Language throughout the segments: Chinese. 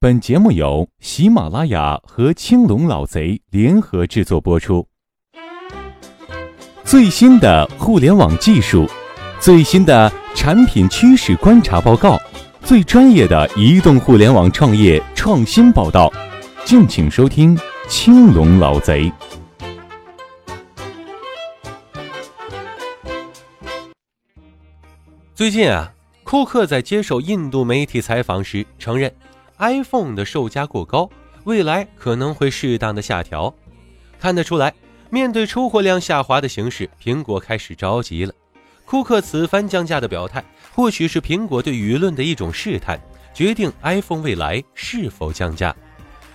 本节目由喜马拉雅和青龙老贼联合制作播出。最新的互联网技术，最新的产品趋势观察报告，最专业的移动互联网创业创新报道，敬请收听青龙老贼。最近啊，库克在接受印度媒体采访时承认。iPhone 的售价过高，未来可能会适当的下调。看得出来，面对出货量下滑的形势，苹果开始着急了。库克此番降价的表态，或许是苹果对舆论的一种试探，决定 iPhone 未来是否降价。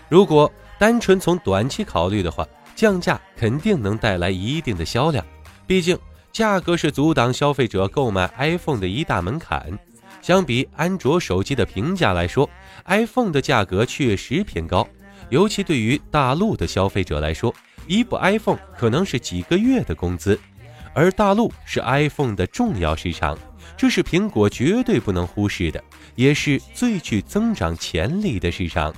如果单纯从短期考虑的话，降价肯定能带来一定的销量，毕竟价格是阻挡消费者购买 iPhone 的一大门槛。相比安卓手机的评价来说，iPhone 的价格确实偏高，尤其对于大陆的消费者来说，一部 iPhone 可能是几个月的工资。而大陆是 iPhone 的重要市场，这是苹果绝对不能忽视的，也是最具增长潜力的市场。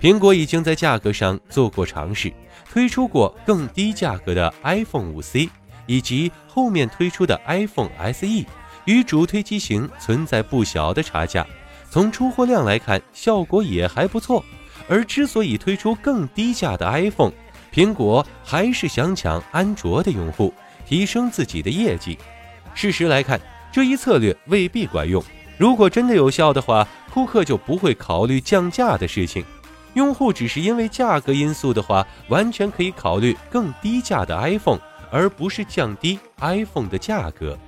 苹果已经在价格上做过尝试，推出过更低价格的 iPhone 5C，以及后面推出的 iPhone SE。与主推机型存在不小的差价，从出货量来看，效果也还不错。而之所以推出更低价的 iPhone，苹果还是想抢安卓的用户，提升自己的业绩。事实来看，这一策略未必管用。如果真的有效的话，库克就不会考虑降价的事情。用户只是因为价格因素的话，完全可以考虑更低价的 iPhone，而不是降低 iPhone 的价格。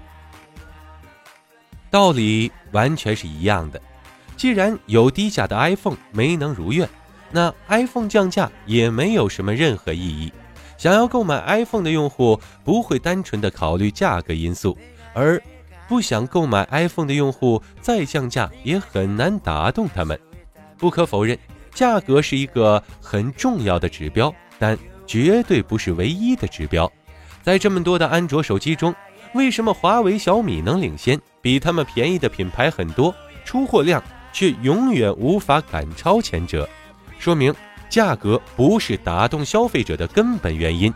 道理完全是一样的。既然有低价的 iPhone 没能如愿，那 iPhone 降价也没有什么任何意义。想要购买 iPhone 的用户不会单纯的考虑价格因素，而不想购买 iPhone 的用户再降价也很难打动他们。不可否认，价格是一个很重要的指标，但绝对不是唯一的指标。在这么多的安卓手机中，为什么华为、小米能领先？比他们便宜的品牌很多，出货量却永远无法赶超前者，说明价格不是打动消费者的根本原因，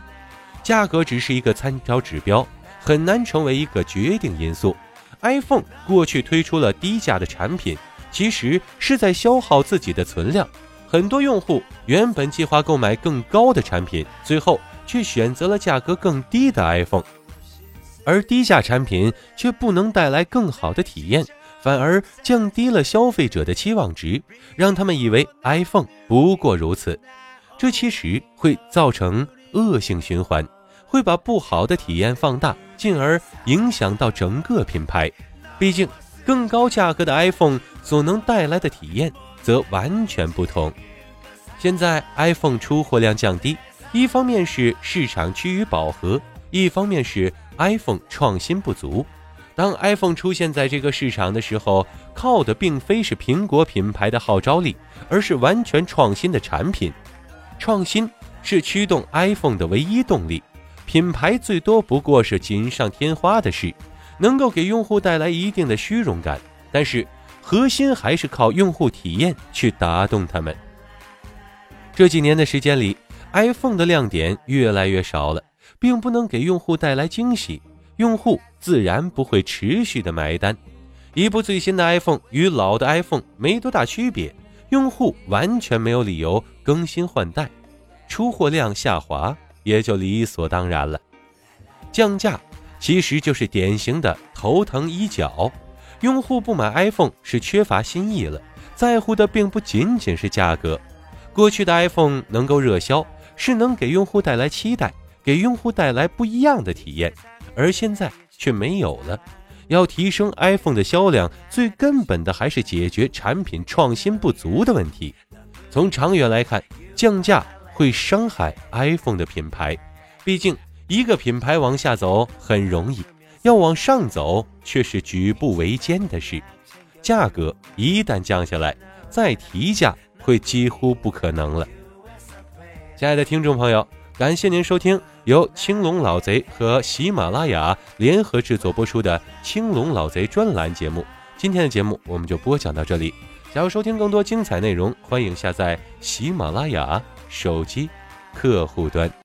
价格只是一个参照指标，很难成为一个决定因素。iPhone 过去推出了低价的产品，其实是在消耗自己的存量，很多用户原本计划购买更高的产品，最后却选择了价格更低的 iPhone。而低价产品却不能带来更好的体验，反而降低了消费者的期望值，让他们以为 iPhone 不过如此。这其实会造成恶性循环，会把不好的体验放大，进而影响到整个品牌。毕竟，更高价格的 iPhone 所能带来的体验则完全不同。现在 iPhone 出货量降低，一方面是市场趋于饱和，一方面是。iPhone 创新不足。当 iPhone 出现在这个市场的时候，靠的并非是苹果品牌的号召力，而是完全创新的产品。创新是驱动 iPhone 的唯一动力，品牌最多不过是锦上添花的事，能够给用户带来一定的虚荣感。但是核心还是靠用户体验去打动他们。这几年的时间里，iPhone 的亮点越来越少了。并不能给用户带来惊喜，用户自然不会持续的买单。一部最新的 iPhone 与老的 iPhone 没多大区别，用户完全没有理由更新换代，出货量下滑也就理所当然了。降价其实就是典型的头疼医脚，用户不买 iPhone 是缺乏新意了，在乎的并不仅仅是价格。过去的 iPhone 能够热销，是能给用户带来期待。给用户带来不一样的体验，而现在却没有了。要提升 iPhone 的销量，最根本的还是解决产品创新不足的问题。从长远来看，降价会伤害 iPhone 的品牌。毕竟，一个品牌往下走很容易，要往上走却是举步维艰的事。价格一旦降下来，再提价会几乎不可能了。亲爱的听众朋友。感谢您收听由青龙老贼和喜马拉雅联合制作播出的《青龙老贼》专栏节目。今天的节目我们就播讲到这里。想要收听更多精彩内容，欢迎下载喜马拉雅手机客户端。